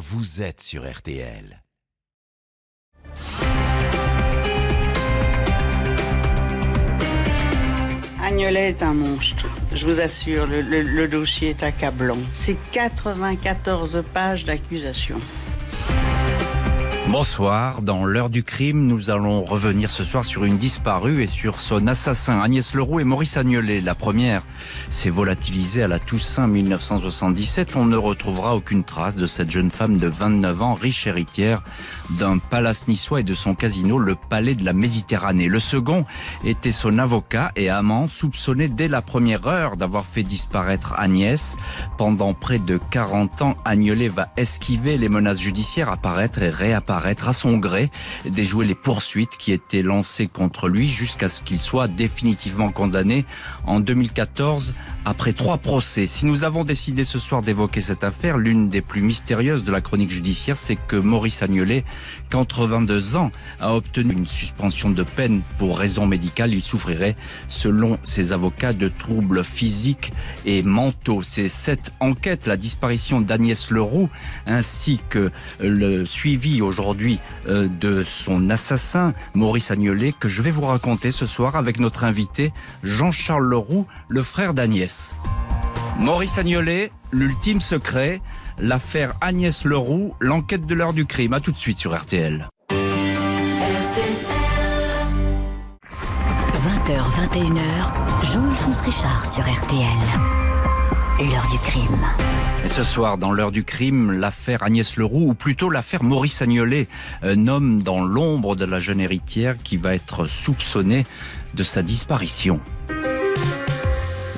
vous êtes sur RTL. Agnolet est un monstre. Je vous assure, le, le- dossier est accablant. C'est 94 pages d'accusation. Bonsoir, dans l'heure du crime, nous allons revenir ce soir sur une disparue et sur son assassin, Agnès Leroux et Maurice Agnolet. La première s'est volatilisée à la Toussaint 1977. On ne retrouvera aucune trace de cette jeune femme de 29 ans, riche héritière d'un palace niçois et de son casino, le Palais de la Méditerranée. Le second était son avocat et amant, soupçonné dès la première heure d'avoir fait disparaître Agnès. Pendant près de 40 ans, Agnolet va esquiver les menaces judiciaires, apparaître et réapparaître à son gré, déjouer les poursuites qui étaient lancées contre lui jusqu'à ce qu'il soit définitivement condamné en 2014 après trois procès. Si nous avons décidé ce soir d'évoquer cette affaire, l'une des plus mystérieuses de la chronique judiciaire, c'est que Maurice Agnolet, 82 ans, a obtenu une suspension de peine pour raison médicale. Il souffrirait, selon ses avocats, de troubles physiques et mentaux. C'est cette enquête, la disparition d'Agnès Leroux, ainsi que le suivi aujourd'hui euh, de son assassin, Maurice Agnolet, que je vais vous raconter ce soir avec notre invité, Jean-Charles Leroux, le frère d'Agnès. Maurice Agnolet, l'ultime secret, l'affaire Agnès Leroux, l'enquête de l'heure du crime. À tout de suite sur RTL. 20h, 21h, Jean-Alphonse Richard sur RTL. L'heure du crime. Et ce soir, dans l'heure du crime, l'affaire Agnès Leroux, ou plutôt l'affaire Maurice Agnolet, un homme dans l'ombre de la jeune héritière qui va être soupçonné de sa disparition.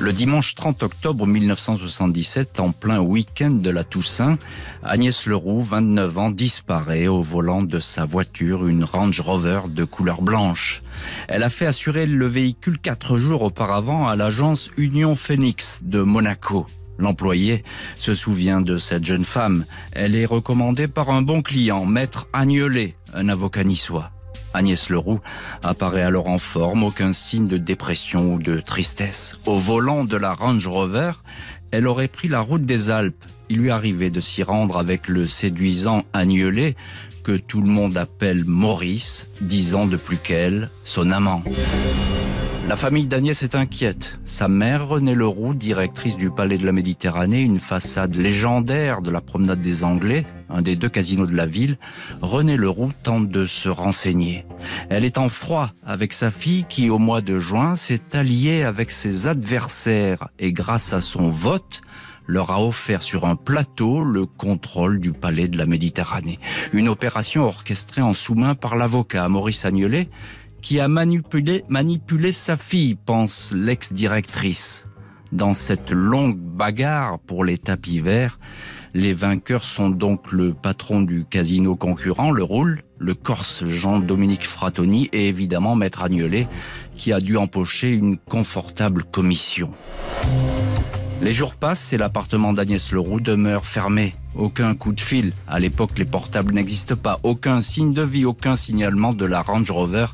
Le dimanche 30 octobre 1977, en plein week-end de la Toussaint, Agnès Leroux, 29 ans, disparaît au volant de sa voiture, une Range Rover de couleur blanche. Elle a fait assurer le véhicule quatre jours auparavant à l'agence Union Phoenix de Monaco. L'employé se souvient de cette jeune femme. Elle est recommandée par un bon client, maître Agnolet, un avocat niçois. Agnès Leroux apparaît alors en forme, aucun signe de dépression ou de tristesse. Au volant de la Range Rover, elle aurait pris la route des Alpes. Il lui arrivait de s'y rendre avec le séduisant Agnolet, que tout le monde appelle Maurice, dix ans de plus qu'elle, son amant. La famille d'Agnès est inquiète. Sa mère, Renée Leroux, directrice du Palais de la Méditerranée, une façade légendaire de la promenade des Anglais, un des deux casinos de la ville, Renée Leroux tente de se renseigner. Elle est en froid avec sa fille qui, au mois de juin, s'est alliée avec ses adversaires et grâce à son vote, leur a offert sur un plateau le contrôle du palais de la Méditerranée. Une opération orchestrée en sous-main par l'avocat Maurice Agnolet, qui a manipulé, manipulé sa fille, pense l'ex-directrice. Dans cette longue bagarre pour les tapis verts, les vainqueurs sont donc le patron du casino concurrent, le Roule, le Corse Jean-Dominique Fratoni et évidemment Maître Agnolet, qui a dû empocher une confortable commission. Les jours passent et l'appartement d'Agnès Leroux demeure fermé. Aucun coup de fil. À l'époque, les portables n'existent pas. Aucun signe de vie, aucun signalement de la Range Rover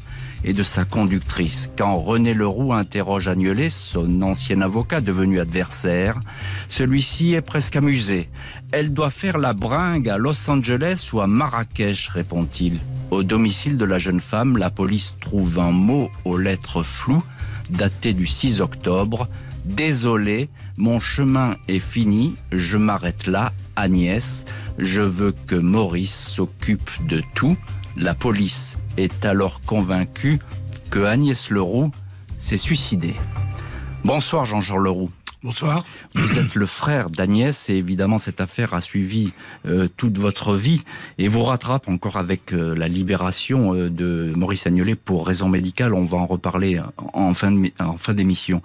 et de sa conductrice. Quand René Leroux interroge Agnolet, son ancien avocat devenu adversaire, celui-ci est presque amusé. Elle doit faire la bringue à Los Angeles ou à Marrakech, répond-il. Au domicile de la jeune femme, la police trouve un mot aux lettres floues, daté du 6 octobre. Désolé, mon chemin est fini, je m'arrête là, Agnès. Je veux que Maurice s'occupe de tout. La police est alors convaincue que Agnès Leroux s'est suicidée. Bonsoir Jean-Jean Leroux. Bonsoir. Vous êtes le frère d'Agnès et évidemment cette affaire a suivi euh, toute votre vie et vous rattrape encore avec euh, la libération euh, de Maurice Agnolet pour raison médicale. On va en reparler en fin de- en fin d'émission.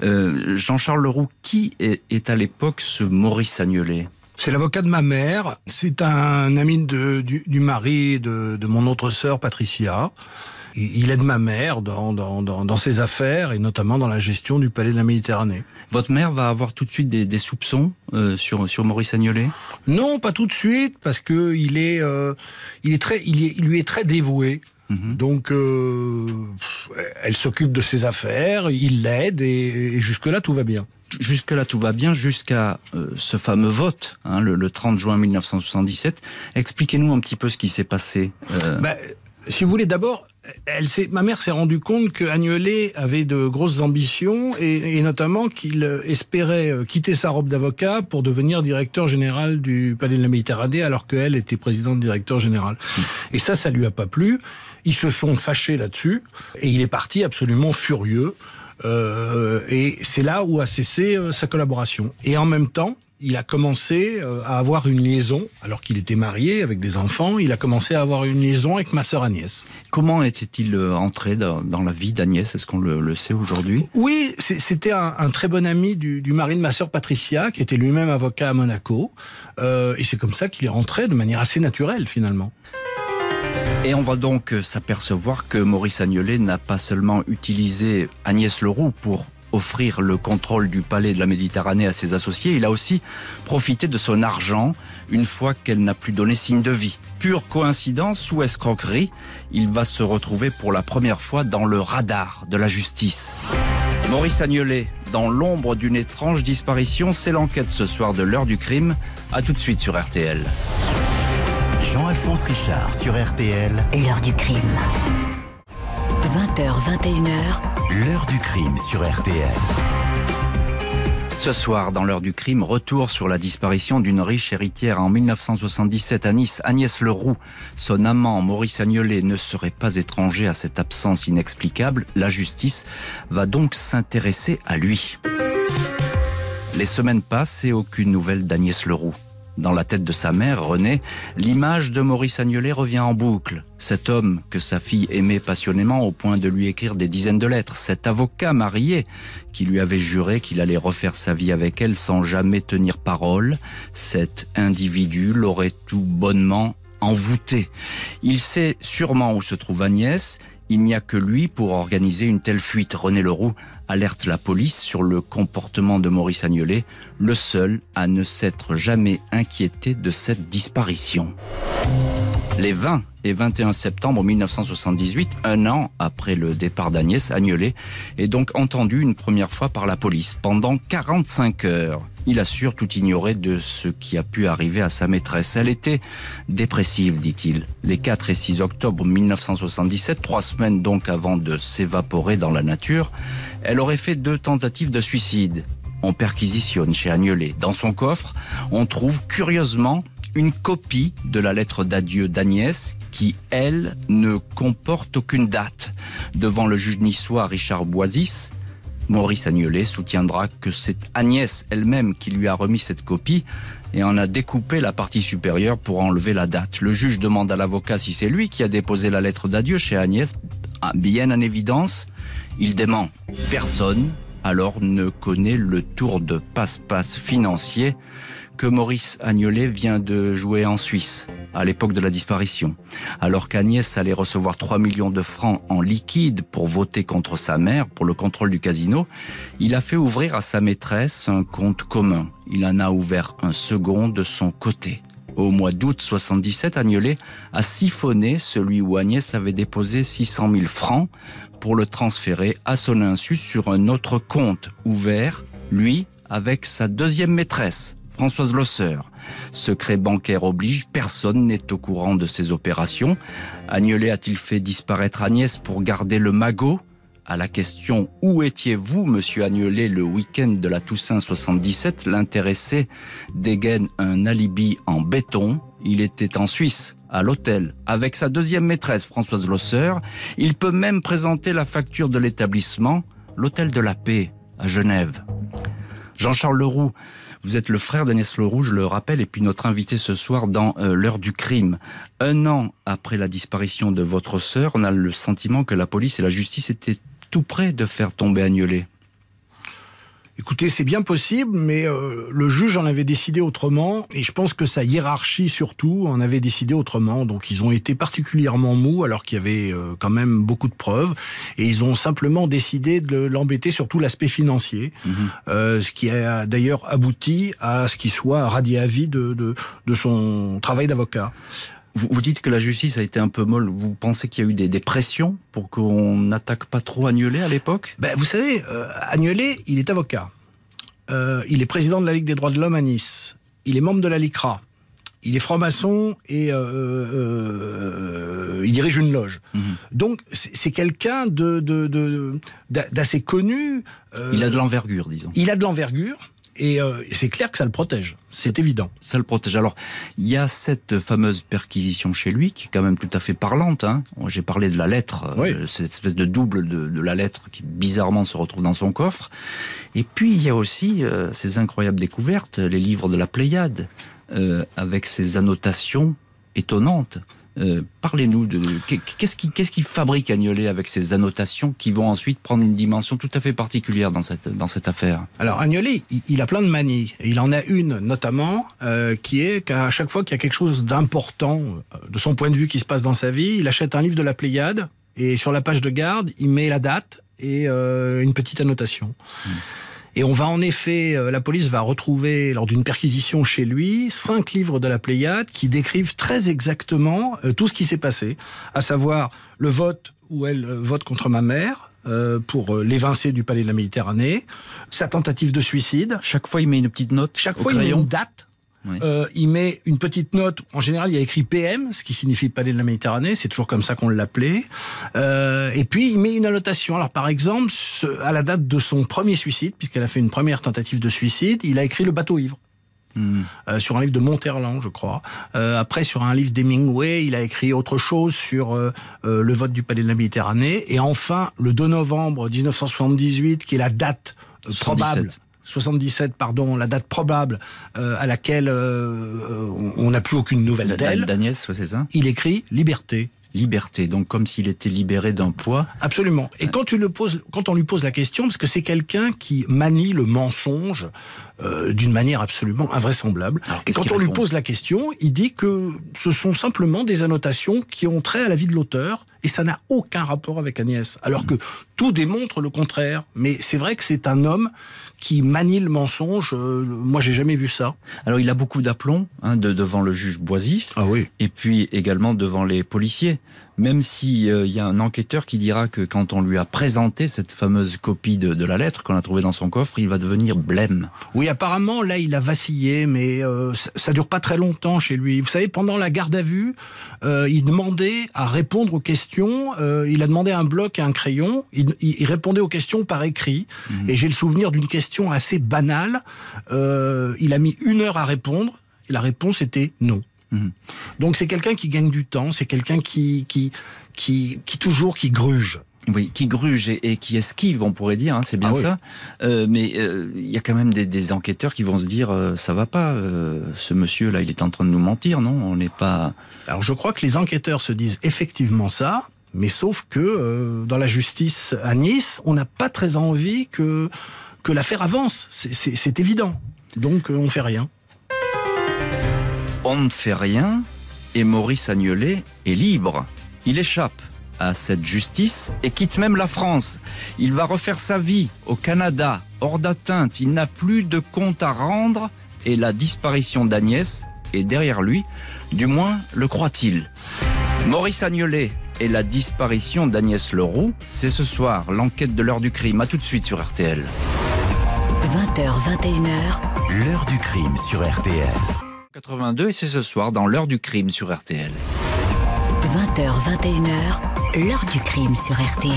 Jean-Charles Leroux, qui est, est à l'époque ce Maurice Agnolet C'est l'avocat de ma mère. C'est un ami de- du, du mari de, de mon autre sœur, Patricia. Il aide ma mère dans, dans, dans, dans ses affaires et notamment dans la gestion du palais de la Méditerranée. Votre mère va avoir tout de suite des, des soupçons euh, sur, sur Maurice Agnolet? Non, pas tout de suite, parce que il est, euh, il est très, il, est- il lui est très dévoué. Mhm. Donc, euh, elle s'occupe de ses affaires, il l'aide et, jusque-là, tout va bien. Jusque-là, tout va bien, jusqu'à euh, ce fameux vote, hein, le, 30 juin 1977. Expliquez-nous un petit peu ce qui s'est passé. Euh... Bah, si vous voulez, d'abord, ma mère s'est rendue compte que Agnolet avait de grosses ambitions et, notamment qu'il espérait euh, quitter sa robe d'avocat pour devenir directeur général du Palais de la Méditerranée alors qu'elle était présidente directeur général. Et ça, ça lui a pas plu. Ils se sont fâchés là-dessus et il est parti absolument furieux. Euh, et c'est là où a cessé euh, sa collaboration. Et en même temps, il a commencé euh, à avoir une liaison, alors qu'il était marié avec des enfants, il a commencé à avoir une liaison avec ma sœur Agnès. Comment était-il euh, entré dans, la vie d'Agnès? Est-ce qu'on le, sait aujourd'hui? Oui, c'était un, très bon ami du, mari de ma sœur Patricia, qui était lui-même avocat à Monaco. Euh, et c'est comme ça qu'il est rentré de manière assez naturelle, finalement. Et on va donc s'apercevoir que Maurice Agnolet n'a pas seulement utilisé Agnès Leroux pour offrir le contrôle du palais de la Méditerranée à ses associés, il a aussi profité de son argent une fois qu'elle n'a plus donné signe de vie. Pure coïncidence ou escroquerie, il va se retrouver pour la première fois dans le radar de la justice. Maurice Agnolet, dans l'ombre d'une étrange disparition, c'est l'enquête ce soir de l'heure du crime. A tout de suite sur RTL. Jean-Alphonse Richard sur RTL. L'heure du crime. 20h, 21h. L'heure du crime sur RTL. Ce soir, dans l'heure du crime, retour sur la disparition d'une riche héritière en 1977 à Nice, Agnès Leroux. Son amant, Maurice Agnolet, ne serait pas étranger à cette absence inexplicable. La justice va donc s'intéresser à lui. Les semaines passent et aucune nouvelle d'Agnès Leroux. Dans la tête de sa mère, Renée, l'image de Maurice Agnolet revient en boucle. Cet homme que sa fille aimait passionnément au point de lui écrire des dizaines de lettres. Cet avocat marié qui lui avait juré qu'il allait refaire sa vie avec elle sans jamais tenir parole. Cet individu l'aurait tout bonnement envoûté. Il sait sûrement où se trouve Agnès. Il n'y a que lui pour organiser une telle fuite. René Leroux alerte la police sur le comportement de Maurice Agnolet, le seul à ne s'être jamais inquiété de cette disparition. Les 20 et 21 septembre 1978, un an après le départ d'Agnès, Agnolet est donc entendu une première fois par la police pendant 45 heures. Il assure tout ignorer de ce qui a pu arriver à sa maîtresse. Elle était dépressive, dit-il. Les 4 et 6 octobre 1977, trois semaines donc avant de s'évaporer dans la nature, elle aurait fait deux tentatives de suicide. On perquisitionne chez Agnolet. Dans son coffre, on trouve curieusement une copie de la lettre d'adieu d'Agnès qui, elle, ne comporte aucune date. Devant le juge niçois Richard Boisis, Maurice Agnolet soutiendra que c'est Agnès elle-même qui lui a remis cette copie et en a découpé la partie supérieure pour enlever la date. Le juge demande à l'avocat si c'est lui qui a déposé la lettre d'adieu chez Agnès. Ah, bien en évidence, il dément. Personne alors ne connaît le tour de passe-passe financier que Maurice Agnolet vient de jouer en Suisse à l'époque de la disparition. Alors qu'Agnès allait recevoir 3 millions de francs en liquide pour voter contre sa mère pour le contrôle du casino, il a fait ouvrir à sa maîtresse un compte commun. Il en a ouvert un second de son côté. Au mois d'août 77, Agnolet a siphonné celui où Agnès avait déposé 600 000 francs pour le transférer à son insu sur un autre compte ouvert, lui, avec sa deuxième maîtresse, Françoise Losser. Secret bancaire oblige, personne n'est au courant de ces opérations. Agnolet a-t-il fait disparaître Agnès pour garder le magot? À la question Où étiez-vous, monsieur Agnolet, le week-end de la Toussaint 77 L'intéressé dégaine un alibi en béton. Il était en Suisse, à l'hôtel, avec sa deuxième maîtresse, Françoise Losser. Il peut même présenter la facture de l'établissement, l'hôtel de la paix, à Genève. Jean-Charles Leroux, vous êtes le frère d'Agnès Leroux, je le rappelle, et puis notre invité ce soir dans euh, l'heure du crime. Un an après la disparition de votre sœur, on a le sentiment que la police et la justice étaient tout près de faire tomber Agnolet. Écoutez, c'est bien possible, mais euh, le juge en avait décidé autrement, et je pense que sa hiérarchie surtout en avait décidé autrement. Donc ils ont été particulièrement mous, alors qu'il y avait euh, quand même beaucoup de preuves, et ils ont simplement décidé de l'embêter sur tout l'aspect financier, mhm. euh, ce qui a d'ailleurs abouti à ce qu'il soit radié à vie de, de, de son travail d'avocat. Vous, dites que la justice a été un peu molle. Vous pensez qu'il y a eu des, pressions pour qu'on n'attaque pas trop Agnelet à l'époque? Ben, Vous savez, euh, Agnelet, il est avocat. Euh, il est président de la Ligue des droits de l'homme à Nice. Il est membre de la LICRA. Il est franc-maçon et euh, euh, il dirige une loge. Mhm. Donc c'est quelqu'un de d'assez connu. il a de l'envergure, disons. Il a de l'envergure. Et c'est clair que ça le protège, c'est évident. Ça le protège. Alors, il y a cette fameuse perquisition chez lui qui est quand même tout à fait parlante. Hein. J'ai parlé de la lettre, cette espèce de double de, de, la lettre qui bizarrement se retrouve dans son coffre. Et puis il y a aussi ces incroyables découvertes, les livres de la Pléiade, euh, avec ces annotations étonnantes. Euh, parlez-nous de qu'est-ce qui qu'est-ce qui fabrique Agnolet avec ces annotations qui vont ensuite prendre une dimension tout à fait particulière dans cette dans cette affaire? Alors Agnolet, il, a plein de manies. il en a une notamment euh, qui est qu'à chaque fois qu'il y a quelque chose d'important de son point de vue qui se passe dans sa vie, il achète un livre de la Pléiade et sur la page de garde, il met la date et une petite annotation. Hmm. Et on va en effet, euh, la police va retrouver lors d'une perquisition chez lui cinq livres de la Pléiade qui décrivent très exactement euh, tout ce qui s'est passé, à savoir le vote où elle euh, vote contre ma mère, pour l'évincer du palais de la Méditerranée, sa tentative de suicide. Chaque fois, il met une petite note. Chaque fois, il met une date euh, il met une petite note. En général, il y a écrit PM, ce qui signifie Palais de la Méditerranée. C'est toujours comme ça qu'on l'appelait. Euh, et puis, il met une annotation. Alors, par exemple, à la date de son premier suicide, puisqu'elle a fait une première tentative de suicide, il a écrit Le bateau ivre. Hmm. Euh, sur un livre de Monterland, je crois. après, sur un livre d'Hemingway, il a écrit autre chose sur le vote du Palais de la Méditerranée. Et enfin, le 2 novembre 1978, qui est la date probable 77, pardon, la date probable euh, à laquelle euh, on n'a plus aucune nouvelle d'elle. D'Agnès, c'est ça? Il écrit Liberté. Liberté, donc comme s'il était libéré d'un poids. Absolument. Et quand, tu le poses, quand on lui pose la question, parce que c'est quelqu'un qui manie le mensonge euh, d'une manière absolument invraisemblable. Et quand on lui pose la question, il dit que ce sont simplement des annotations qui ont trait à la vie de l'auteur et ça n'a aucun rapport avec Agnès. Alors que tout démontre le contraire. Mais c'est vrai que c'est un homme qui manie le mensonge. Euh, moi, j'ai jamais vu ça. Alors, il a beaucoup d'aplomb hein, de, devant le juge Boisis. Ah oui. Et puis également devant les policiers même s'il y a un enquêteur qui dira que quand on lui a présenté cette fameuse copie de, la lettre qu'on a trouvée dans son coffre, il va devenir blême. Oui, apparemment, là, il a vacillé, mais euh, ça, dure pas très longtemps chez lui. Vous savez, pendant la garde à vue, euh, il demandait à répondre aux questions. Euh, il a demandé un bloc et un crayon. Il, répondait aux questions par écrit. Mhm. Et j'ai le souvenir d'une question assez banale. il a mis une heure à répondre. Et la réponse était non. Mhm. Donc c'est quelqu'un qui gagne du temps, c'est quelqu'un qui, qui, qui, qui toujours qui gruge. Oui, qui gruge et, qui esquive, on pourrait dire, hein, c'est bien ah ça. Euh, mais euh, il y a quand même des, enquêteurs qui vont se dire, euh, ça va pas, ce monsieur-là, il est en train de nous mentir, non? On n'est pas. Alors je crois que les enquêteurs se disent effectivement ça, mais sauf que dans la justice à Nice, on n'a pas très envie que que l'affaire avance. C'est évident. Donc on fait rien on ne fait rien et Maurice Agnelet est libre. Il échappe à cette justice et quitte même la France. Il va refaire sa vie au Canada, hors d'atteinte. Il n'a plus de compte à rendre et la disparition d'Agnès est derrière lui. Du moins, le croit-il. Maurice Agnelet et la disparition d'Agnès Leroux, c'est ce soir l'enquête de l'heure du crime. À tout de suite sur RTL. 20h, 21h. L'heure du crime sur RTL. 82 et c'est ce soir dans l'heure du crime sur RTL. 20h, 21h, l'heure du crime sur RTL.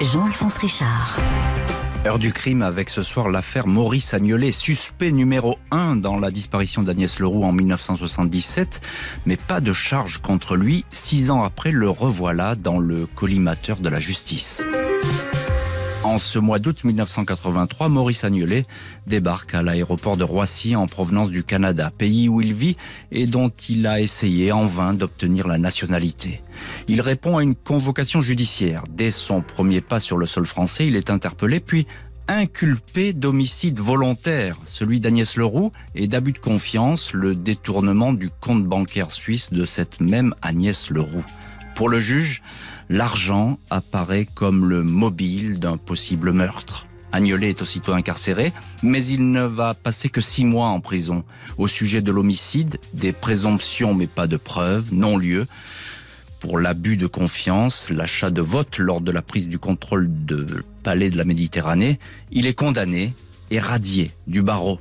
Jean-Alphonse Richard. Heure du crime avec ce soir l'affaire Maurice Agnolet, suspect numéro 1 dans la disparition d'Agnès Leroux en 1977, mais pas de charge contre lui. Six ans après, le revoilà dans le collimateur de la justice. En ce mois d'août 1983, Maurice Agnelet débarque à l'aéroport de Roissy en provenance du Canada, pays où il vit et dont il a essayé en vain d'obtenir la nationalité. Il répond à une convocation judiciaire. Dès son premier pas sur le sol français, il est interpellé puis inculpé d'homicide volontaire, celui d'Agnès Leroux, et d'abus de confiance, le détournement du compte bancaire suisse de cette même Agnès Leroux. Pour le juge, l'argent apparaît comme le mobile d'un possible meurtre. Agnolet est aussitôt incarcéré, mais il ne va passer que six mois en prison. Au sujet de l'homicide, des présomptions mais pas de preuves, non-lieu. Pour l'abus de confiance, l'achat de vote lors de la prise du contrôle de Palais de la Méditerranée, il est condamné et radié du barreau.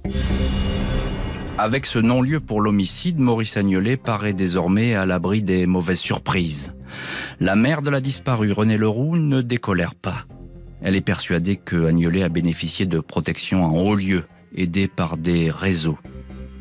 Avec ce non-lieu pour l'homicide, Maurice Agnolet paraît désormais à l'abri des mauvaises surprises. La mère de la disparue, René Leroux, ne décolère pas. Elle est persuadée que Agnolet a bénéficié de protection en haut lieu, aidé par des réseaux.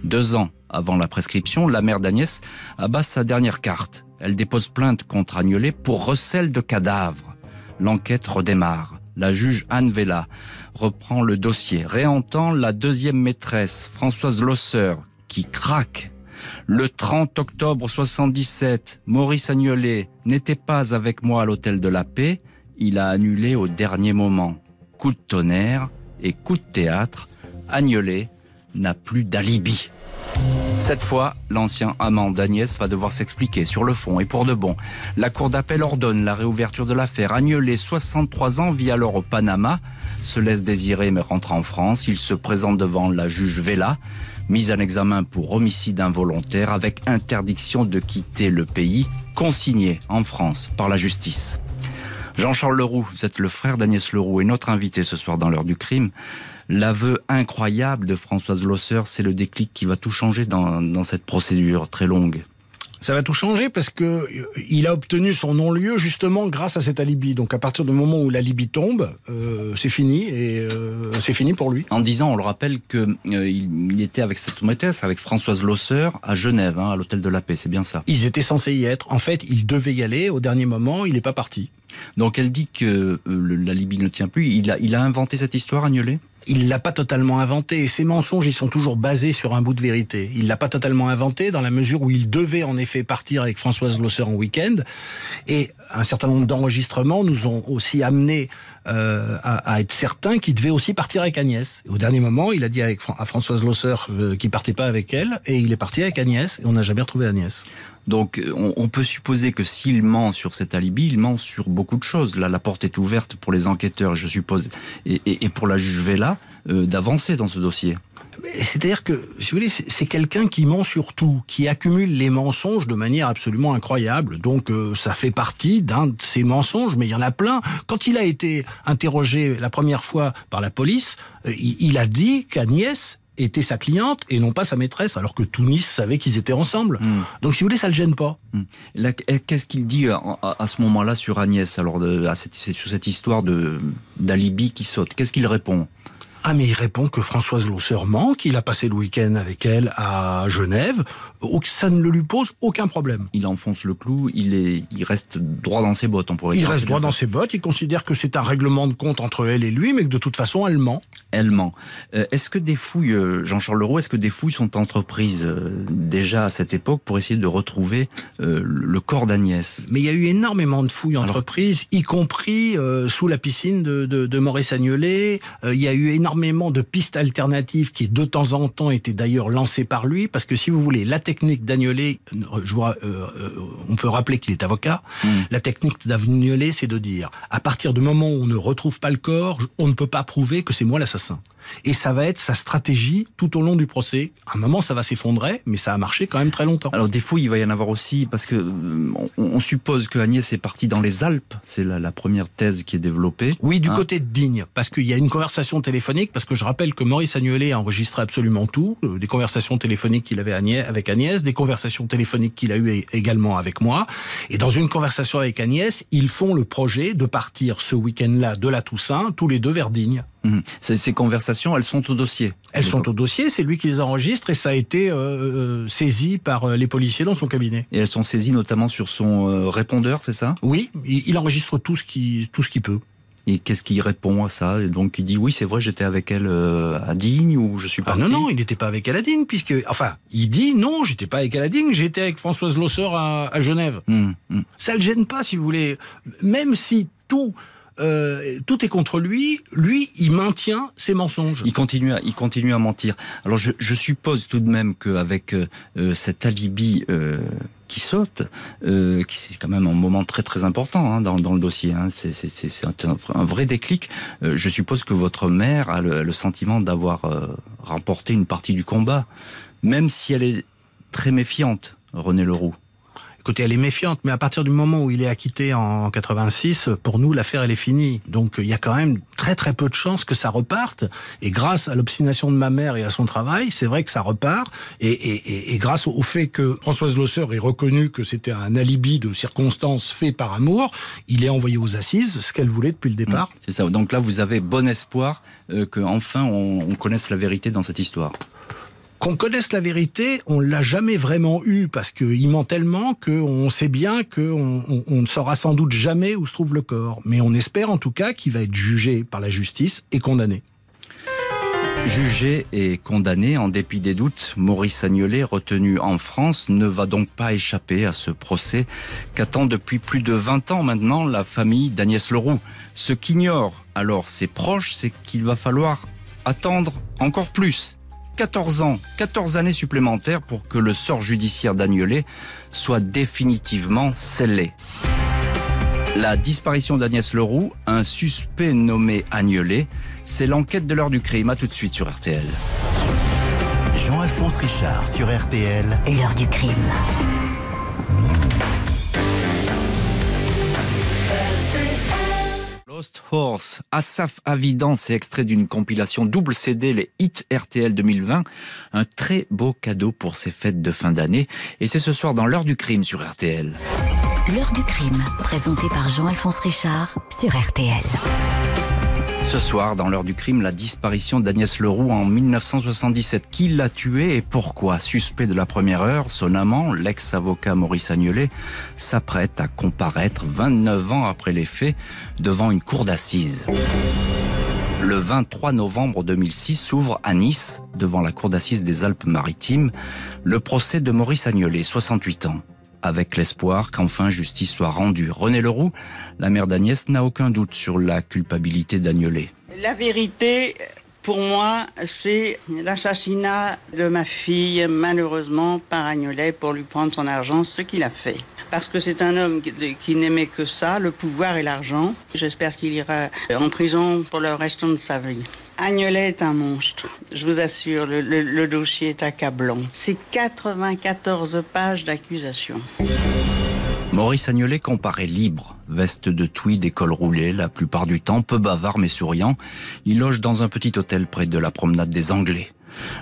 Deux ans avant la prescription, la mère d'Agnès abat sa dernière carte. Elle dépose plainte contre Agnolet pour recel de cadavres. L'enquête redémarre. La juge Anne Vella reprend le dossier, réentend la deuxième maîtresse, Françoise Losser, qui craque. Le 30 octobre 77, Maurice Agnolet n'était pas avec moi à l'hôtel de la paix, il a annulé au dernier moment. Coup de tonnerre et coup de théâtre, Agnolet n'a plus d'alibi. Cette fois, l'ancien amant d'Agnès va devoir s'expliquer sur le fond et pour de bon. La cour d'appel ordonne la réouverture de l'affaire. Agnelet, 63 ans, vit alors au Panama, se laisse désirer mais rentre en France. Il se présente devant la juge Vella, mise en examen pour homicide involontaire avec interdiction de quitter le pays, consigné en France par la justice. Jean-Charles Leroux, vous êtes le frère d'Agnès Leroux et notre invité ce soir dans l'heure du crime. L'aveu incroyable de Françoise Losser, c'est le déclic qui va tout changer dans, cette procédure très longue. Ça va tout changer parce que euh, il a obtenu son non-lieu justement grâce à cet alibi. Donc à partir du moment où l'alibi tombe, euh, c'est fini et euh, c'est fini pour lui. En disant, on le rappelle que il, était avec cette maîtresse, avec Françoise Losser à Genève, hein, à l'hôtel de la Paix. C'est bien ça. Ils étaient censés y être. En fait, il devait y aller. Au dernier moment, il n'est pas parti. Donc elle dit que l'alibi ne tient plus. Il a, inventé cette histoire, Agnolet il l'a pas totalement inventé. Et ces mensonges, ils sont toujours basés sur un bout de vérité. Il l'a pas totalement inventé dans la mesure où il devait en effet partir avec Françoise Losser en week-end. Et un certain nombre d'enregistrements nous ont aussi amené euh, à, être certains qu'il devait aussi partir avec Agnès. au dernier moment, il a dit avec, à Françoise Losser euh, qu'il partait pas avec elle, et il est parti avec Agnès, et on n'a jamais retrouvé Agnès. Donc on, peut supposer que s'il ment sur cet alibi, il ment sur beaucoup de choses. Là, la porte est ouverte pour les enquêteurs, je suppose, et, pour la juge Vella, euh, d'avancer dans ce dossier. C'est-à-dire que, si vous voulez, c'est quelqu'un qui ment sur tout, qui accumule les mensonges de manière absolument incroyable. Donc, euh, ça fait partie d'un de ces mensonges, mais il y en a plein. Quand il a été interrogé la première fois par la police, euh, il, a dit qu'Agnès était sa cliente et non pas sa maîtresse, alors que tout Nice savait qu'ils étaient ensemble. Hmm. Donc, si vous voulez, ça le gêne pas. Hmm. Qu'est-ce qu'il dit à, à, ce moment-là sur Agnès, alors de, à cette, sur cette histoire de d'alibi qui saute? Qu'est-ce qu'il répond? Ah mais il répond que Françoise Losser ment, qu'il a passé le week-end avec elle à Genève, ça ne lui pose aucun problème. Il enfonce le clou, il, est, il reste droit dans ses bottes, on pourrait il dire. Il reste droit dans ses bottes, il considère que c'est un règlement de compte entre elle et lui, mais que de toute façon elle ment. Elle ment. Euh, est-ce que des fouilles, euh, Jean-Charles Leroux, est-ce que des fouilles sont entreprises euh, déjà à cette époque pour essayer de retrouver le corps d'Agnès? Mais il y a eu énormément de fouilles entreprises, y compris sous la piscine de, de, de Maurice Agnolet. il y a eu énormément énormément de pistes alternatives qui de temps en temps étaient d'ailleurs lancées par lui, parce que si vous voulez, la technique d'Agnolet, euh, euh, on peut rappeler qu'il est avocat, hmm. la technique d'Agnolet, c'est de dire, à partir du moment où on ne retrouve pas le corps, on ne peut pas prouver que c'est moi l'assassin. Et ça va être sa stratégie tout au long du procès. À un moment, ça va s'effondrer, mais ça a marché quand même très longtemps. Alors des fouilles, il va y en avoir aussi, parce que euh, on, suppose que Agnès est partie dans les Alpes. C'est la, première thèse qui est développée. Oui, du hein côté de Digne, parce qu'il y a une conversation téléphonique, parce que je rappelle que Maurice Agnuelet a enregistré absolument tout, euh, des conversations téléphoniques qu'il avait avec Agnès, des conversations téléphoniques qu'il a eues également avec moi. Et dans une conversation avec Agnès, ils font le projet de partir ce week-end-là de la Toussaint, tous les deux vers Digne. Mmh. Ces, conversations, elles sont au dossier. Elles sont au dossier, c'est lui qui les enregistre et ça a été euh, euh, saisi par euh, les policiers dans son cabinet. Et elles sont saisies notamment sur son répondeur, c'est ça? Oui, il, enregistre tout ce qui tout ce qu'il peut. Et qu'est-ce qu'il répond à ça? Et Donc il dit oui, c'est vrai, j'étais avec elle à Digne ou je suis pas. Ah non non, il n'était pas avec elle à Digne puisque enfin il dit non, j'étais pas avec elle à Digne, j'étais avec Françoise Losser à, Genève. Mmh, mmh. Ça le gêne pas si vous voulez, même si tout euh, tout est contre lui. Lui, il maintient ses mensonges. Il continue à, il continue à mentir. Alors je, suppose tout de même qu'avec euh, euh, cet alibi qui saute, qui c'est quand même un moment très très important hein, dans, le dossier. Hein. C'est, un, vrai déclic. Je suppose que votre mère a le, sentiment d'avoir remporté une partie du combat, même si elle est très méfiante, René Leroux. Écoutez, elle est méfiante, mais à partir du moment où il est acquitté en 86, pour nous, l'affaire, elle est finie. Donc, il y a quand même très très peu de chances que ça reparte. Et grâce à l'obstination de ma mère et à son travail, c'est vrai que ça repart. Et, grâce au fait que Françoise Losseur ait reconnu que c'était un alibi de circonstances fait par amour, il est envoyé aux assises, ce qu'elle voulait depuis le départ. Mmh, c'est ça. Donc là, vous avez bon espoir euh, qu'enfin on connaisse la vérité dans cette histoire qu'on connaisse la vérité, on l'a jamais vraiment eu parce qu'il ment tellement qu'on sait bien qu'on on, on ne saura sans doute jamais où se trouve le corps. Mais on espère en tout cas qu'il va être jugé par la justice et condamné. Jugé et condamné en dépit des doutes, Maurice Agnolet, retenu en France, ne va donc pas échapper à ce procès qu'attend depuis plus de 20 ans maintenant la famille d'Agnès Leroux. Ce qu'ignore alors ses proches, c'est qu'il va falloir attendre encore plus 14 ans, 14 années supplémentaires pour que le sort judiciaire d'Agnolet soit définitivement scellé. La disparition d'Agnès Leroux, un suspect nommé Agnolet, c'est l'enquête de l'heure du crime. À tout de suite sur RTL. Jean-Alphonse Richard sur RTL. L'heure du crime. Lost Horse, Asaf Avidance et extrait d'une compilation double CD, les Hits RTL 2020. Un très beau cadeau pour ces fêtes de fin d'année. Et c'est ce soir dans l'heure du crime sur RTL. L'heure du crime, présenté par Jean-Alphonse Richard sur RTL. Ce soir, dans l'heure du crime, la disparition d'Agnès Leroux en 1977. Qui l'a tuée et pourquoi? Suspect de la première heure, son amant, l'ex-avocat Maurice Agnolet, s'apprête à comparaître 29 ans après les faits devant une cour d'assises. Le 23 novembre 2006 s'ouvre à Nice, devant la cour d'assises des Alpes-Maritimes, le procès de Maurice Agnolet, 68 ans avec l'espoir qu'enfin justice soit rendue. René Leroux, la mère d'Agnès, n'a aucun doute sur la culpabilité d'Agnolet. La vérité, pour moi, c'est l'assassinat de ma fille, malheureusement, par Agnolet pour lui prendre son argent, ce qu'il a fait. Parce que c'est un homme qui n'aimait que ça, le pouvoir et l'argent. J'espère qu'il ira en prison pour le restant de sa vie. Agnolet est un monstre, je vous assure, le, dossier est accablant. C'est 94 pages d'accusation. Maurice Agnolet comparaît libre, veste de tweed et col roulé, la plupart du temps peu bavard mais souriant. Il loge dans un petit hôtel près de la promenade des Anglais.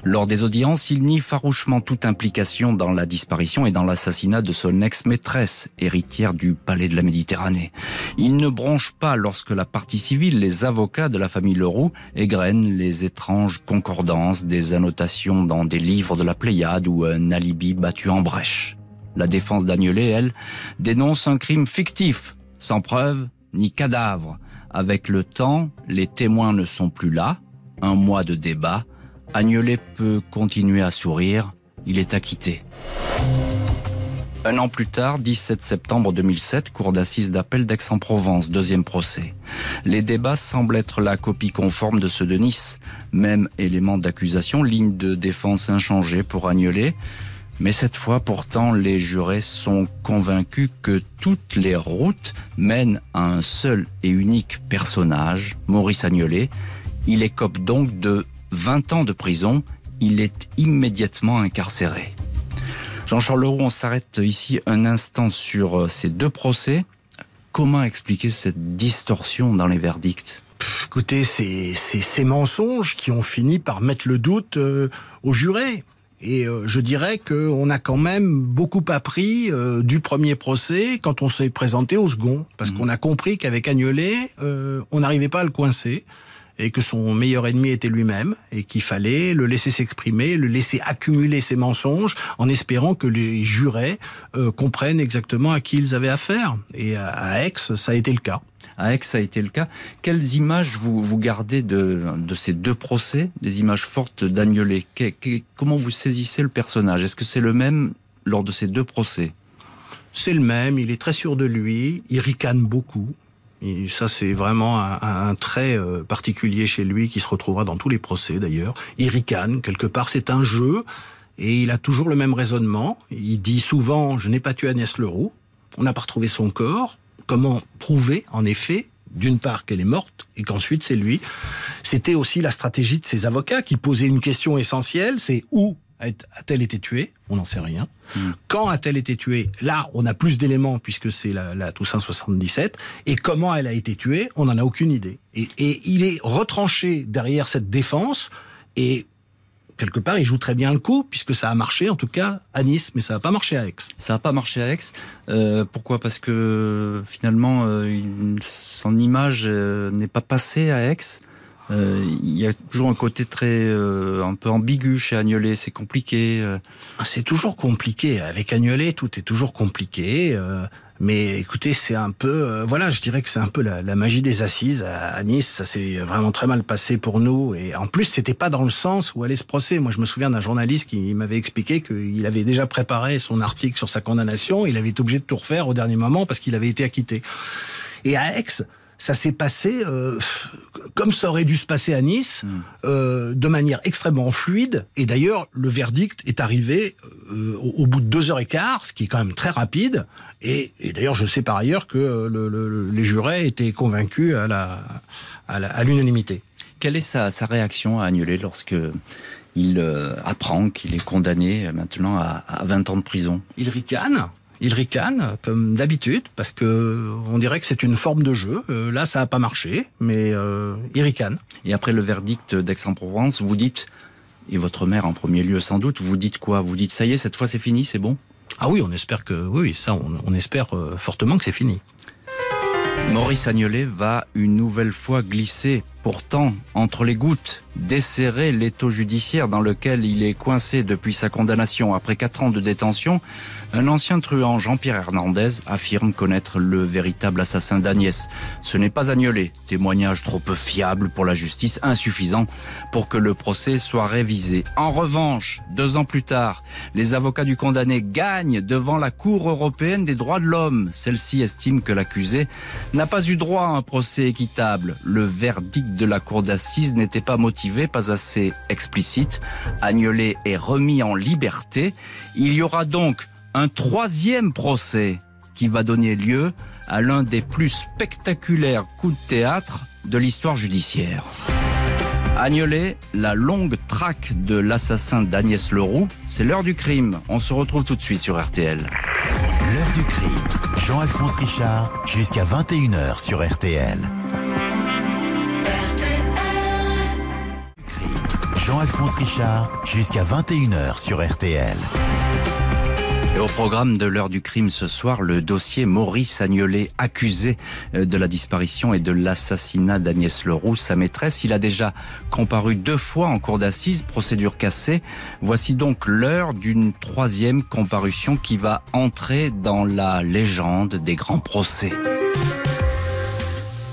Lors des audiences, il nie farouchement toute implication dans la disparition et dans l'assassinat de son ex-maîtresse, héritière du Palais de la Méditerranée. Il ne bronche pas lorsque la partie civile, les avocats de la famille Leroux, égrènent les étranges concordances des annotations dans des livres de la Pléiade ou un alibi battu en brèche. La défense d'Agnelet, elle, dénonce un crime fictif, sans preuve ni cadavre. Avec le temps, les témoins ne sont plus là. Un mois de débat, Agnolet peut continuer à sourire, il est acquitté. Un an plus tard, 17 septembre 2007, cour d'assises d'appel d'Aix-en-Provence, deuxième procès. Les débats semblent être la copie conforme de ceux de Nice. Même élément d'accusation, ligne de défense inchangée pour Agnolet. Mais cette fois, pourtant, les jurés sont convaincus que toutes les routes mènent à un seul et unique personnage, Maurice Agnolet. Il écope donc de 20 ans de prison, il est immédiatement incarcéré. Jean-Charles Leroux, on s'arrête ici un instant sur euh, ces deux procès. Comment expliquer cette distorsion dans les verdicts? Écoutez, c'est ces mensonges qui ont fini par mettre le doute euh, aux jurés. Et euh, je dirais qu'on a quand même beaucoup appris euh, du premier procès quand on s'est présenté au second. Parce mmh. qu'on a compris qu'avec Agnolet, euh, on n'arrivait pas à le coincer et que son meilleur ennemi était lui-même et qu'il fallait le laisser s'exprimer, le laisser accumuler ses mensonges en espérant que les jurés euh, comprennent exactement à qui ils avaient affaire. Et à, Aix, ça a été le cas. À Aix, ça a été le cas. Quelles images vous, vous gardez de, de ces deux procès, des images fortes d'Agnolet Comment vous saisissez le personnage? Est-ce que c'est le même lors de ces deux procès? C'est le même, il est très sûr de lui, il ricane beaucoup, ça, c'est vraiment un, un, trait euh, particulier chez lui qui se retrouvera dans tous les procès d'ailleurs. Il ricane, quelque part, c'est un jeu. et il a toujours le même raisonnement. Il dit souvent Je n'ai pas tué Agnès Leroux, on n'a pas retrouvé son corps. Comment prouver, en effet, d'une part qu'elle est morte et qu'ensuite c'est lui? C'était aussi la stratégie de ses avocats qui posaient une question essentielle, c'est où a-t-elle été tuée? On n'en sait rien. Hmm. Quand a-t-elle été tuée? Là, on a plus d'éléments puisque c'est la, la, Toussaint 77. Et comment elle a été tuée? On n'en a aucune idée. Et, et, il est retranché derrière cette défense et quelque part, il joue très bien le coup, puisque ça a marché, en tout cas, à Nice, mais ça n'a pas marché à Aix. Ça n'a pas marché à Aix. Euh, pourquoi? Parce que finalement, euh, son image euh, n'est pas passée à Aix. Euh, il y a toujours un côté très un peu ambigu chez Agnolet, c'est compliqué. C'est toujours compliqué. Avec Agnolet, tout est toujours compliqué. Mais écoutez, c'est un peu, euh, voilà, je dirais que c'est un peu la, magie des assises à, Nice. Ça s'est vraiment très mal passé pour nous. Et en plus, c'était pas dans le sens où allait ce procès. Moi, je me souviens d'un journaliste qui m'avait expliqué qu'il avait déjà préparé son article sur sa condamnation. Il avait été obligé de tout refaire au dernier moment parce qu'il avait été acquitté. Et à Aix, ça s'est passé euh, comme ça aurait dû se passer à Nice, hmm. euh, de manière extrêmement fluide. Et d'ailleurs, le verdict est arrivé euh, au, bout de deux heures et quart, ce qui est quand même très rapide. Et, d'ailleurs, je sais par ailleurs que les jurés étaient convaincus à la à l'unanimité. Quelle est sa, sa réaction à Agnolet lorsque il apprend qu'il est condamné maintenant à, à 20 ans de prison? Il ricane il ricane comme d'habitude parce que on dirait que c'est une forme de jeu. Euh, là, ça n'a pas marché, mais euh, il ricane. Et après le verdict d'Aix-en-Provence, vous dites et votre mère en premier lieu sans doute, vous dites quoi? Vous dites ça y est, cette fois c'est fini, c'est bon? Ah oui, on espère que oui, ça, on, espère euh, fortement que c'est fini. Maurice Agnolet va une nouvelle fois glisser, pourtant, entre les gouttes, desserrer l'étau judiciaire dans lequel il est coincé depuis sa condamnation après quatre ans de détention un ancien truand, Jean-Pierre Hernandez, affirme connaître le véritable assassin d'Agnès. Ce n'est pas Agnolet, témoignage trop peu fiable pour la justice, insuffisant pour que le procès soit révisé. En revanche, deux ans plus tard, les avocats du condamné gagnent devant la Cour européenne des droits de l'homme. Celle-ci estime que l'accusé n'a pas eu droit à un procès équitable. Le verdict de la Cour d'assises n'était pas motivé, pas assez explicite. Agnolet est remis en liberté. Il y aura donc un troisième procès qui va donner lieu à l'un des plus spectaculaires coups de théâtre de l'histoire judiciaire. Agnolet, la longue traque de l'assassin d'Agnès Leroux, c'est l'heure du crime. On se retrouve tout de suite sur RTL. L'heure du crime, Jean-Alphonse Richard, jusqu'à 21h sur RTL. Jean-Alphonse Richard, jusqu'à 21h sur RTL. Et au programme de l'heure du crime ce soir, le dossier Maurice Agnolet, accusé euh, de la disparition et de l'assassinat d'Agnès Leroux, sa maîtresse. Il a déjà comparu deux fois en cour d'assises, procédure cassée. Voici donc l'heure d'une troisième comparution qui va entrer dans la légende des grands procès.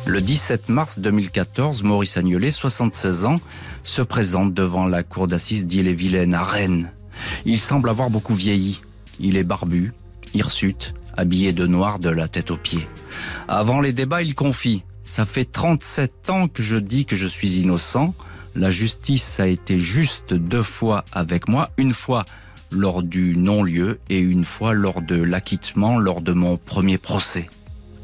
Le 17 mars 2014, Maurice Agnolet, 76 ans, se présente devant la cour d'assises d'Ille-et-Vilaine à Rennes. Il semble avoir beaucoup vieilli. Il est barbu, hirsute, habillé de noir de la tête aux pieds. Avant les débats, il confie Ça fait 37 ans que je dis que je suis innocent. La justice a été juste deux fois avec moi, une fois lors du non-lieu et une fois lors de l'acquittement lors de mon premier procès.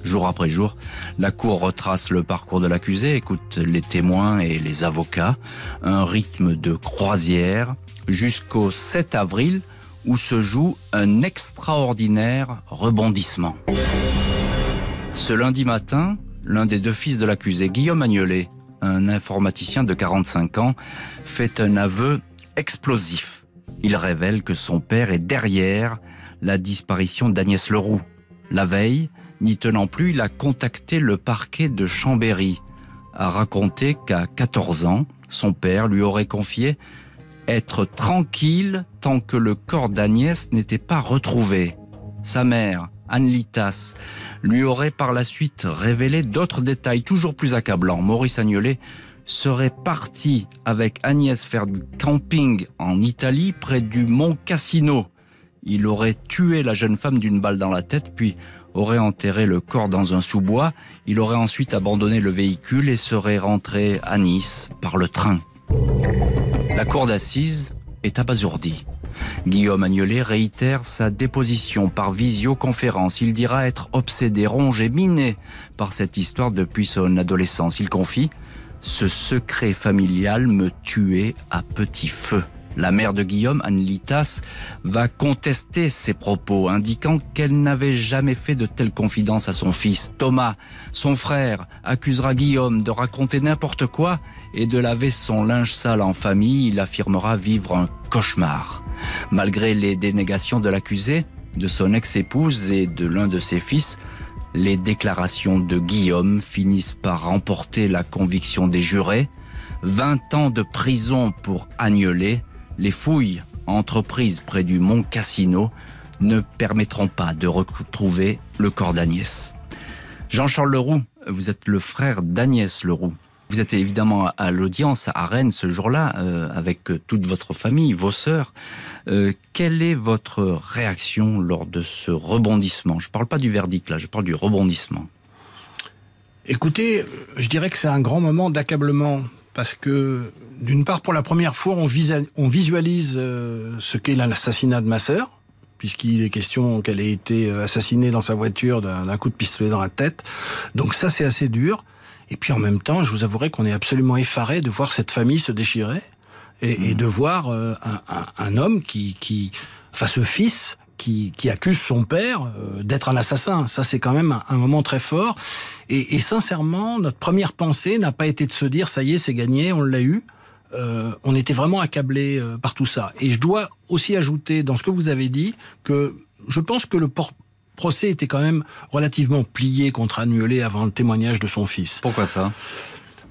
Jour après jour, la cour retrace le parcours de l'accusé, écoute les témoins et les avocats, un rythme de croisière jusqu'au 7 avril où se joue un extraordinaire rebondissement. Ce lundi matin, l'un des deux fils de l'accusé, Guillaume Agnolet, un informaticien de 45 ans, fait un aveu explosif. Il révèle que son père est derrière la disparition d'Agnès Leroux. La veille, n'y tenant plus, il a contacté le parquet de Chambéry, a raconté qu'à 14 ans, son père lui aurait confié être tranquille tant que le corps d'Agnès n'était pas retrouvé. Sa mère, Anne Litas, lui aurait par la suite révélé d'autres détails toujours plus accablants. Maurice Agnolet serait parti avec Agnès faire du camping en Italie près du mont Cassino. Il aurait tué la jeune femme d'une balle dans la tête, puis aurait enterré le corps dans un sous-bois. Il aurait ensuite abandonné le véhicule et serait rentré à Nice par le train. La cour d'assises est abasourdie. Guillaume Agnolet réitère sa déposition par visioconférence. Il dira être obsédé, rongé, miné par cette histoire depuis son adolescence. Il confie Ce secret familial me tuait à petit feu. La mère de Guillaume, Anne Litas, va contester ses propos, indiquant qu'elle n'avait jamais fait de telles confidences à son fils. Thomas, son frère, accusera Guillaume de raconter n'importe quoi et de laver son linge sale en famille. Il affirmera vivre un cauchemar. Malgré les dénégations de l'accusé, de son ex-épouse et de l'un de ses fils, les déclarations de Guillaume finissent par remporter la conviction des jurés. 20 ans de prison pour Agnelet les fouilles entreprises près du mont Cassino ne permettront pas de retrouver le corps d'Agnès. Jean-Charles Leroux, vous êtes le frère d'Agnès Leroux. Vous êtes évidemment à l'audience à Rennes ce jour-là, euh, avec toute votre famille, vos sœurs. Euh, quelle est votre réaction lors de ce rebondissement? Je ne parle pas du verdict là, je parle du rebondissement. Écoutez, je dirais que c'est un grand moment d'accablement parce que d'une part, pour la première fois, on, visualise euh, ce qu'est l'assassinat de ma sœur, puisqu'il est question qu'elle ait été euh, assassinée dans sa voiture d'un coup de pistolet dans la tête. Donc ça, c'est assez dur. Et puis en même temps, je vous avouerai qu'on est absolument effaré de voir cette famille se déchirer et, mmh. de voir euh, un, homme qui, qui, enfin ce fils qui, accuse son père d'être un assassin. Ça, c'est quand même un, moment très fort. Et, sincèrement, notre première pensée n'a pas été de se dire ça y est, c'est gagné, on l'a eu. Euh, on était vraiment accablé euh, par tout ça. Et je dois aussi ajouter dans ce que vous avez dit que je pense que le procès était quand même relativement plié contre Agnelet avant le témoignage de son fils. Pourquoi ça?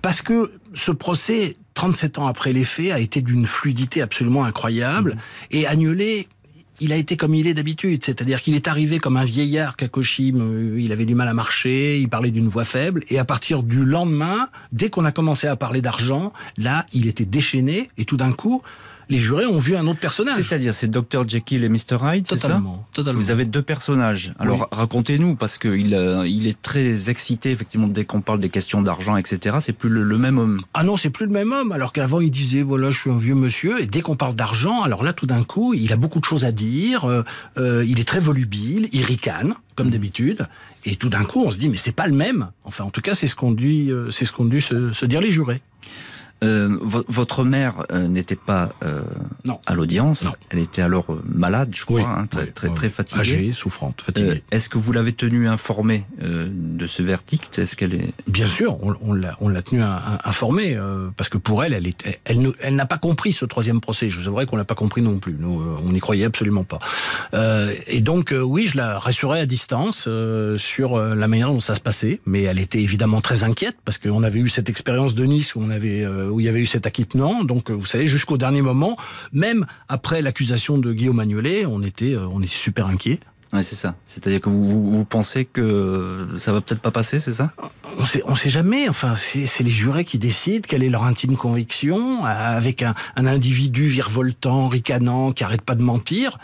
Parce que ce procès, 37 ans après les faits, a été d'une fluidité absolument incroyable. Mmh. Et Agnelet il a été comme il est d'habitude, c'est-à-dire qu'il est arrivé comme un vieillard Kakoshim, euh, il avait du mal à marcher, il parlait d'une voix faible, et à partir du lendemain, dès qu'on a commencé à parler d'argent, là, il était déchaîné, et tout d'un coup, les jurés ont vu un autre personnage. C'est-à-dire, c'est Dr Jekyll et Mr Hyde, c'est ça Totalement. Vous avez deux personnages. Alors, racontez-nous, parce qu'il euh, il est très excité, effectivement, dès qu'on parle des questions d'argent, etc. C'est plus le, même homme. Ah non, c'est plus le même homme. Alors qu'avant, il disait, voilà, je suis un vieux monsieur. Et dès qu'on parle d'argent, alors là, tout d'un coup, il a beaucoup de choses à dire. Euh, euh, il est très volubile, il ricane, comme mm. d'habitude. Et tout d'un coup, on se dit, mais c'est pas le même. Enfin, en tout cas, c'est ce qu'ont dû, c'est ce qu'ont dû se dire les jurés. Euh, votre mère euh, n'était pas euh, à l'audience. Elle était alors malade, je crois, hein, très, très, très fatiguée. Âgée, souffrante, fatiguée. Est-ce que vous l'avez tenue informée de ce verdict? Est-ce qu'elle est Bien sûr, on, on l'a tenue informée parce que pour elle, elle est, elle, elle n'a pas compris ce troisième procès. Je vous avouerai qu'on l'a pas compris non plus. Nous, on n'y croyait absolument pas. et donc, oui, je la rassurais à distance sur la manière dont ça se passait, mais elle était évidemment très inquiète parce qu'on avait eu cette expérience de Nice où on avait où il y avait eu cet acquittement. Donc, euh, vous savez, jusqu'au dernier moment, même après l'accusation de Guillaume Magnolet, on était, euh, on était super inquiet. Ouais, c'est ça. C'est-à-dire que vous, vous, pensez que ça va peut-être pas passer, c'est ça? On sait, on sait jamais. Enfin, c'est les jurés qui décident quelle est leur intime conviction, avec un, un individu virevoltant, ricanant, qui arrête pas de mentir.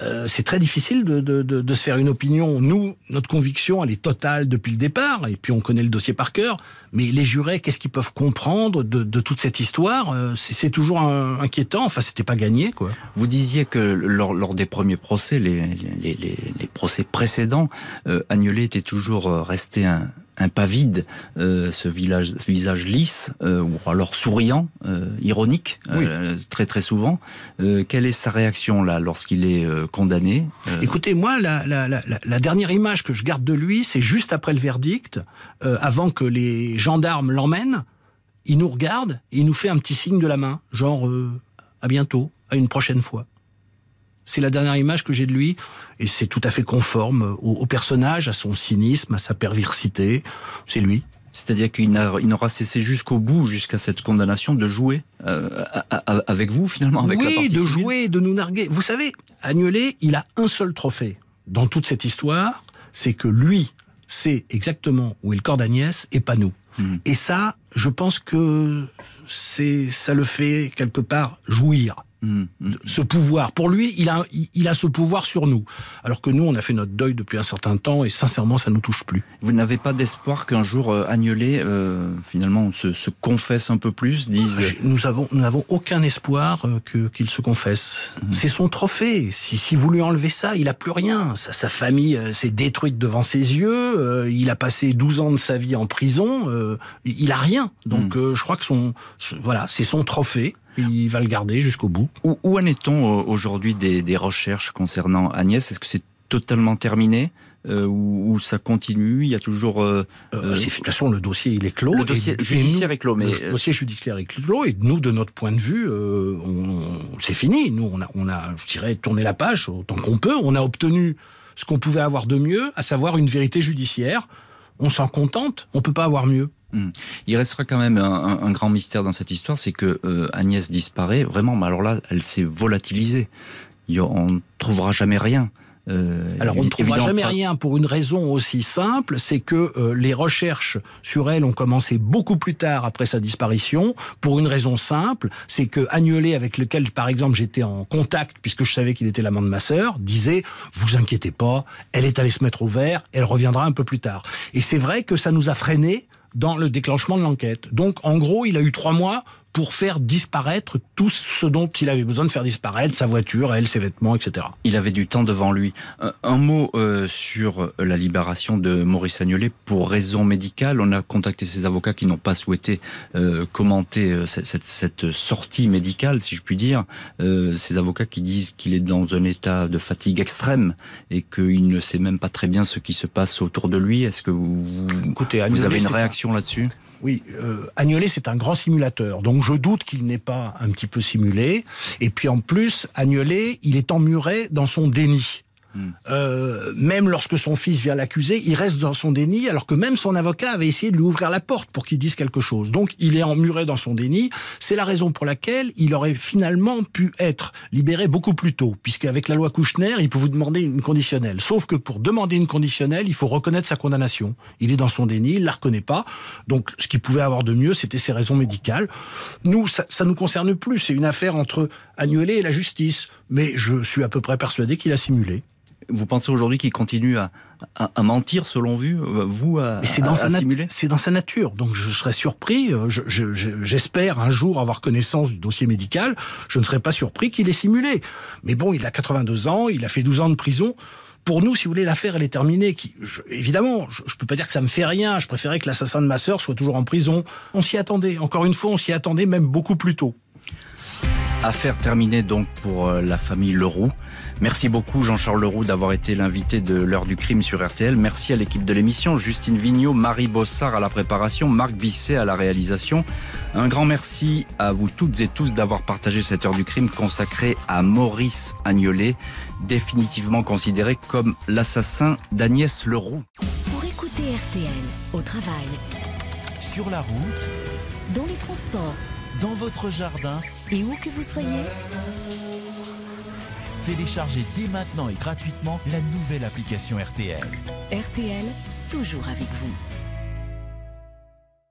Euh, c'est très difficile de, de, de, de, se faire une opinion. Nous, notre conviction, elle est totale depuis le départ, et puis on connaît le dossier par cœur. Mais les jurés, qu'est-ce qu'ils peuvent comprendre de, toute cette histoire euh, C'est toujours inquiétant. Enfin, c'était pas gagné, quoi. Vous disiez que lors, lors des premiers procès, les, les, les, les procès précédents, euh, Agnelet était toujours euh, resté un, un pas vide, euh, ce, village, visage lisse, euh, ou alors souriant, euh, ironique, très très souvent. quelle est sa réaction là lorsqu'il est condamné Écoutez, moi, la, la, la, la, dernière image que je garde de lui, c'est juste après le verdict, avant que les gendarmes l'emmènent. Il nous regarde et il nous fait un petit signe de la main, genre à bientôt, à une prochaine fois. C'est la dernière image que j'ai de lui, et c'est tout à fait conforme au, personnage, à son cynisme, à sa perversité. C'est lui. C'est-à-dire qu'il n'aura cessé jusqu'au bout, jusqu'à cette condamnation, de jouer euh, avec vous, finalement, avec oui, la de jouer, de nous narguer. Vous savez, Agnelet, il a un seul trophée dans toute cette histoire, c'est que lui sait exactement où est le corps d'Agnès et pas nous. Et ça, je pense que c'est ça le fait quelque part jouir Mmh, mmh. Ce pouvoir, pour lui, il a, il a ce pouvoir sur nous. Alors que nous, on a fait notre deuil depuis un certain temps et sincèrement, ça nous touche plus. Vous n'avez pas d'espoir qu'un jour euh, Agnelet, euh, finalement, se, confesse un peu plus, dise. Nous avons, nous n'avons aucun espoir euh, que qu'il se confesse. Mmh. C'est son trophée. Si, si vous lui enlevez ça, il a plus rien. Sa, sa famille s'est détruite devant ses yeux. il a passé 12 ans de sa vie en prison. il a rien. Donc, je crois que son, voilà, c'est son trophée il va le garder jusqu'au bout. Où, en est-on euh, aujourd'hui des, recherches concernant Agnès? Est-ce que c'est totalement terminé euh, ou, ça continue? Il y a toujours. Euh, de toute façon, le dossier il est clos. Le dossier judiciaire est clos, mais le dossier judiciaire est clos et nous, de notre point de vue, c'est fini. Nous, on a, on a, je dirais, tourné la page autant qu'on peut. On a obtenu ce qu'on pouvait avoir de mieux, à savoir une vérité judiciaire. On s'en contente. On peut pas avoir mieux. Hmm. Il restera quand même un, grand mystère dans cette histoire, c'est que euh, Agnès disparaît vraiment, mais alors là, elle s'est volatilisée. On ne trouvera jamais rien. Euh, Alors on ne trouvera jamais rien pour une raison aussi simple, c'est que euh, les recherches sur elle ont commencé beaucoup plus tard après sa disparition, pour une raison simple, c'est que Agnelet, avec lequel par exemple j'étais en contact, puisque je savais qu'il était l'amant de ma sœur, disait, vous inquiétez pas, elle est allée se mettre au vert, elle reviendra un peu plus tard. Et c'est vrai que ça nous a freiné dans le déclenchement de l'enquête. Donc, en gros, il a eu trois mois pour faire disparaître tout ce dont il avait besoin de faire disparaître, sa voiture, elle, ses vêtements, etc. Il avait du temps devant lui. Un, mot euh, sur la libération de Maurice Agnolet pour raison médicale. On a contacté ses avocats qui n'ont pas souhaité euh, commenter euh, cette, cette, sortie médicale, si je puis dire. ces avocats qui disent qu'il est dans un état de fatigue extrême et qu'il ne sait même pas très bien ce qui se passe autour de lui. Est-ce que vous, Écoutez, vous avez une réaction là-dessus? Oui, euh, Agnolet, c'est un grand simulateur. Donc je doute qu'il n'ait pas un petit peu simulé. Et puis en plus, Agnolet, il est emmuré dans son déni. Euh, même lorsque son fils vient l'accuser, il reste dans son déni, alors que même son avocat avait essayé de lui ouvrir la porte pour qu'il dise quelque chose. Donc il est emmuré dans son déni. C'est la raison pour laquelle il aurait finalement pu être libéré beaucoup plus tôt, puisqu'avec la loi Kouchner, il peut vous demander une conditionnelle. Sauf que pour demander une conditionnelle, il faut reconnaître sa condamnation. Il est dans son déni, il la reconnaît pas. Donc ce qu'il pouvait avoir de mieux, c'était ses raisons médicales. Nous, ça, ça nous concerne plus. C'est une affaire entre Agnolet et la justice. Mais je suis à peu près persuadé qu'il a simulé. Vous pensez aujourd'hui qu'il continue à, à, mentir, selon vous, vous à, c'est dans, sa c'est dans sa nature. Donc je serais surpris, euh, j'espère un jour avoir connaissance du dossier médical, je ne serais pas surpris qu'il ait simulé. Mais bon, il a 82 ans, il a fait 12 ans de prison pour nous, si vous voulez, l'affaire, elle est terminée. Qui, évidemment, je, ne peux pas dire que ça me fait rien. Je préférais que l'assassin de ma sœur soit toujours en prison. On s'y attendait. Encore une fois, on s'y attendait même beaucoup plus tôt. Affaire terminée donc pour euh, la famille Leroux. Merci beaucoup Jean-Charles Leroux d'avoir été l'invité de l'heure du crime sur RTL. Merci à l'équipe de l'émission, Justine Vignot, Marie Bossard à la préparation, Marc Bisset à la réalisation. Un grand merci à vous toutes et tous d'avoir partagé cette heure du crime consacrée à Maurice Agnolet, définitivement considéré comme l'assassin d'Agnès Leroux. Pour écouter RTL au travail, sur la route, dans les transports, dans votre jardin et où que vous soyez. Téléchargez dès maintenant et gratuitement la nouvelle application RTL. RTL, toujours avec vous.